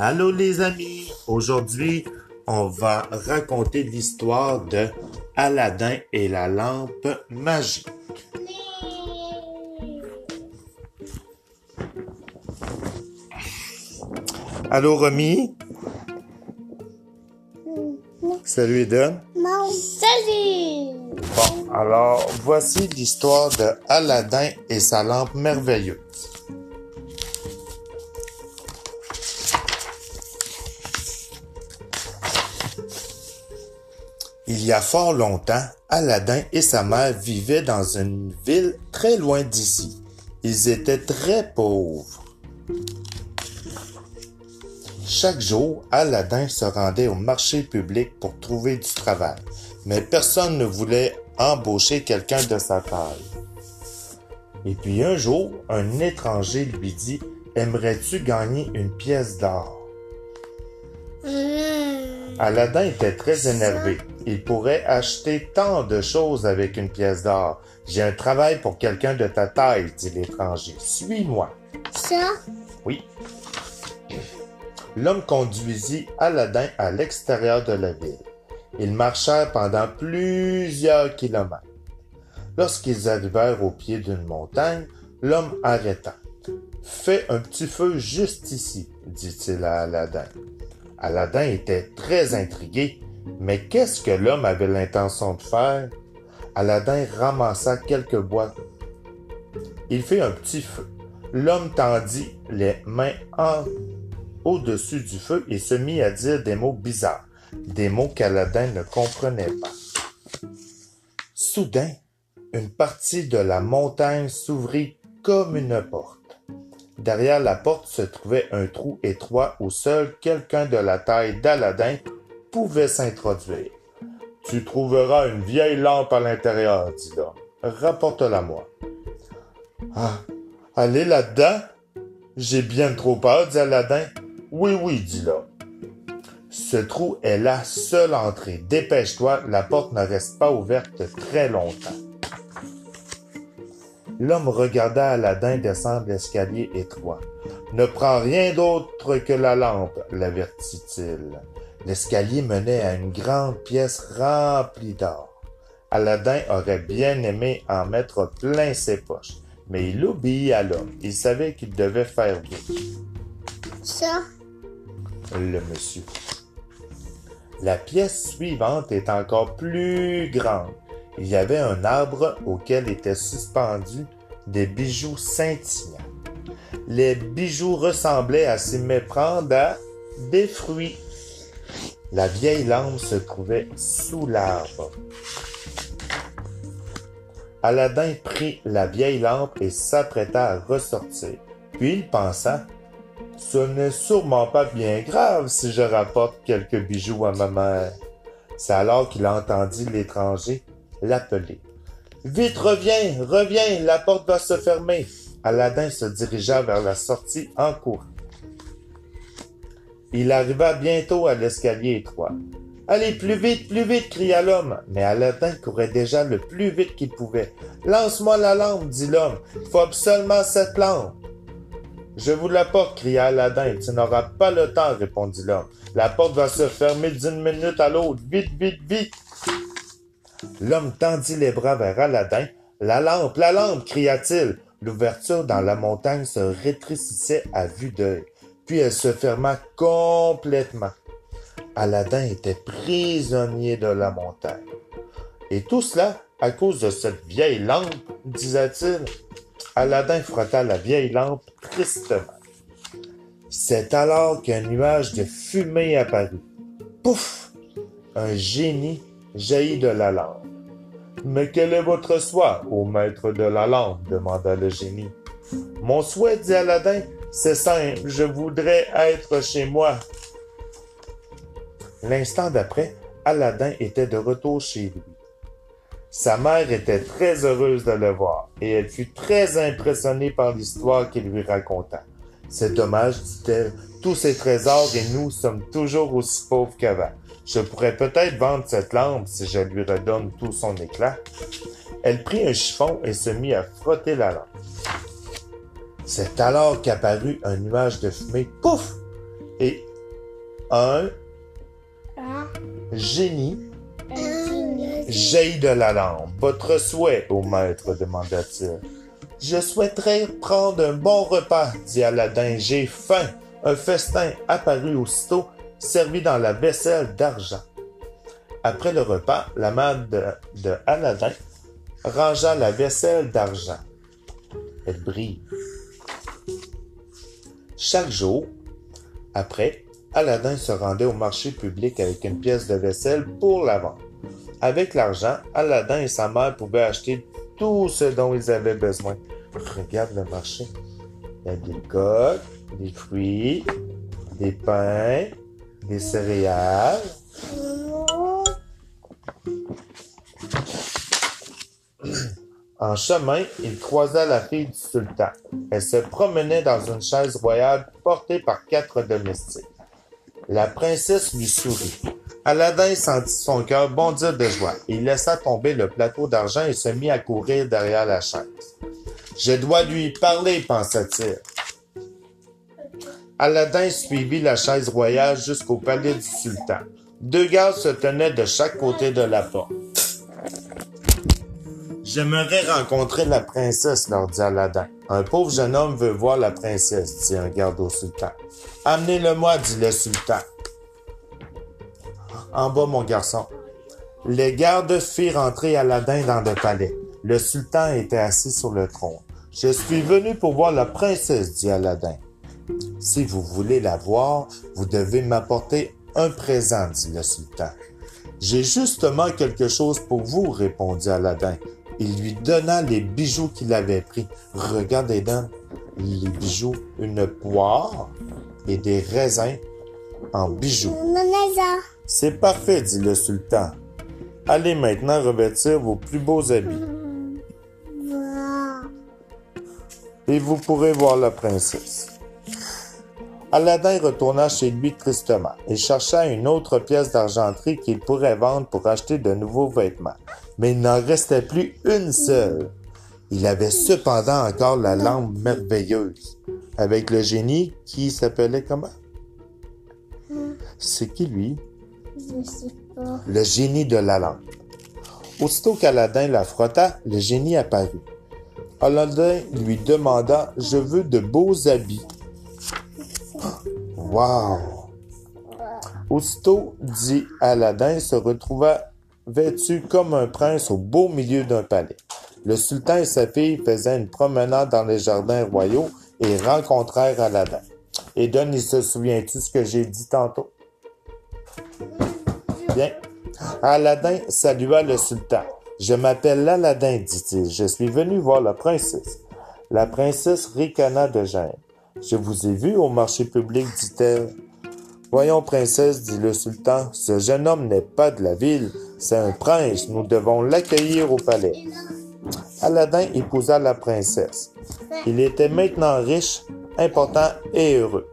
Allô les amis, aujourd'hui on va raconter l'histoire de Aladdin et la lampe magique. Allô Romy? Salut Eden. Salut! Bon, alors voici l'histoire de Aladdin et sa lampe merveilleuse. Il y a fort longtemps, Aladdin et sa mère vivaient dans une ville très loin d'ici. Ils étaient très pauvres. Chaque jour, Aladdin se rendait au marché public pour trouver du travail, mais personne ne voulait embaucher quelqu'un de sa taille. Et puis un jour, un étranger lui dit Aimerais-tu gagner une pièce d'or. Aladdin était très énervé. Il pourrait acheter tant de choses avec une pièce d'or. J'ai un travail pour quelqu'un de ta taille, dit l'étranger. Suis-moi. Ça? Oui. L'homme conduisit Aladdin à l'extérieur de la ville. Ils marchèrent pendant plusieurs kilomètres. Lorsqu'ils arrivèrent au pied d'une montagne, l'homme arrêta. Fais un petit feu juste ici, dit-il à Aladdin. Aladdin était très intrigué. Mais qu'est-ce que l'homme avait l'intention de faire? Aladdin ramassa quelques bois. Il fit un petit feu. L'homme tendit les mains au-dessus du feu et se mit à dire des mots bizarres, des mots qu'Aladin ne comprenait pas. Soudain, une partie de la montagne s'ouvrit comme une porte. Derrière la porte se trouvait un trou étroit où seul quelqu'un de la taille d'Aladin pouvait s'introduire. Tu trouveras une vieille lampe à l'intérieur, dit l'homme. Rapporte-la moi. Ah, allez là-dedans? J'ai bien trop peur, dit Aladin. Oui, oui, dit l'homme. Ce trou est la seule entrée. Dépêche-toi, la porte ne reste pas ouverte très longtemps. L'homme regarda Aladdin descendre l'escalier étroit. Ne prends rien d'autre que la lampe, l'avertit-il. L'escalier menait à une grande pièce remplie d'or. Aladdin aurait bien aimé en mettre plein ses poches, mais il obéit à l'homme. Il savait qu'il devait faire vite. Ça? Le monsieur. La pièce suivante est encore plus grande. Il y avait un arbre auquel étaient suspendus des bijoux scintillants. Les bijoux ressemblaient à s'y méprendre à des fruits. La vieille lampe se trouvait sous l'arbre. Aladdin prit la vieille lampe et s'apprêta à ressortir. Puis il pensa, ce n'est sûrement pas bien grave si je rapporte quelques bijoux à ma mère. C'est alors qu'il entendit l'étranger l'appeler. Vite, reviens, reviens, la porte va se fermer. Aladdin se dirigea vers la sortie en courant. Il arriva bientôt à l'escalier étroit. Allez, plus vite, plus vite, cria l'homme. Mais Aladdin courait déjà le plus vite qu'il pouvait. Lance-moi la lampe, dit l'homme. Il faut absolument cette lampe. Je vous l'apporte, cria Aladdin. Tu n'auras pas le temps, répondit l'homme. La porte va se fermer d'une minute à l'autre. Vite, vite, vite. L'homme tendit les bras vers Aladdin. La lampe, la lampe, cria-t-il. L'ouverture dans la montagne se rétrécissait à vue d'œil, puis elle se ferma complètement. Aladdin était prisonnier de la montagne. Et tout cela à cause de cette vieille lampe, disait-il. Aladdin frotta la vieille lampe tristement. C'est alors qu'un nuage de fumée apparut. Pouf! Un génie jaillit de la lampe. Mais quel est votre souhait, ô maître de la lampe? demanda le génie. Mon souhait, dit Aladdin, c'est simple, je voudrais être chez moi. L'instant d'après, Aladdin était de retour chez lui. Sa mère était très heureuse de le voir et elle fut très impressionnée par l'histoire qu'il lui raconta. C'est dommage, dit-elle, tous ces trésors et nous sommes toujours aussi pauvres qu'avant. Je pourrais peut-être vendre cette lampe si je lui redonne tout son éclat. Elle prit un chiffon et se mit à frotter la lampe. C'est alors qu'apparut un nuage de fumée, pouf! Et Un génie Un. jaillit de la lampe. Votre souhait, ô maître, demanda-t-il. Je souhaiterais prendre un bon repas, dit Aladdin. J'ai faim. Un festin apparut aussitôt, servi dans la vaisselle d'argent. Après le repas, la mère de, Aladdin rangea la vaisselle d'argent. Elle brille. Chaque jour, après, Aladdin se rendait au marché public avec une pièce de vaisselle pour la vendre. Avec l'argent, Aladdin et sa mère pouvaient acheter tout ce dont ils avaient besoin. Regarde le marché. Il y a des coques, des fruits, des pains, des céréales. En chemin, il croisa la fille du sultan. Elle se promenait dans une chaise royale portée par quatre domestiques. La princesse lui sourit. Aladdin sentit son cœur bondir de joie. Il laissa tomber le plateau d'argent et se mit à courir derrière la chaise. Je dois lui parler, pensa-t-il. Aladdin suivit la chaise royale jusqu'au palais du sultan. Deux gardes se tenaient de chaque côté de la porte. J'aimerais rencontrer la princesse, leur dit Aladdin. Un pauvre jeune homme veut voir la princesse, dit un garde au sultan. Amenez-le-moi, dit le sultan. En bas, mon garçon. Les gardes firent entrer Aladdin dans le palais. Le sultan était assis sur le trône. Je suis venu pour voir la princesse, dit Aladdin. Si vous voulez la voir, vous devez m'apporter un présent, dit le sultan. J'ai justement quelque chose pour vous, répondit Aladdin. Il lui donna les bijoux qu'il avait pris. Regardez donc, les bijoux, une poire et des raisins en bijoux. C'est parfait, dit le sultan. Allez maintenant revêtir vos plus beaux habits et vous pourrez voir la princesse. Aladdin retourna chez lui tristement et chercha une autre pièce d'argenterie qu'il pourrait vendre pour acheter de nouveaux vêtements. Mais il n'en restait plus une seule. Il avait cependant encore la lampe merveilleuse, avec le génie qui s'appelait comment? C'est qui lui? je sais pas. Le génie de la lampe. Aussitôt qu'Aladin la frotta, le génie apparut. Aladdin lui demanda Je veux de beaux habits. Wow! Aussitôt, dit Aladdin, se retrouva vêtu comme un prince au beau milieu d'un palais. Le sultan et sa fille faisaient une promenade dans les jardins royaux et rencontrèrent Aladdin. Et Don, il se souvient-tu ce que j'ai dit tantôt? Bien. Aladdin salua le sultan. Je m'appelle Aladdin, dit-il. Je suis venu voir la princesse. La princesse ricana de gêne. Je vous ai vu au marché public, dit-elle. Voyons, princesse, dit le sultan, ce jeune homme n'est pas de la ville, c'est un prince, nous devons l'accueillir au palais. Aladdin épousa la princesse. Il était maintenant riche, important et heureux.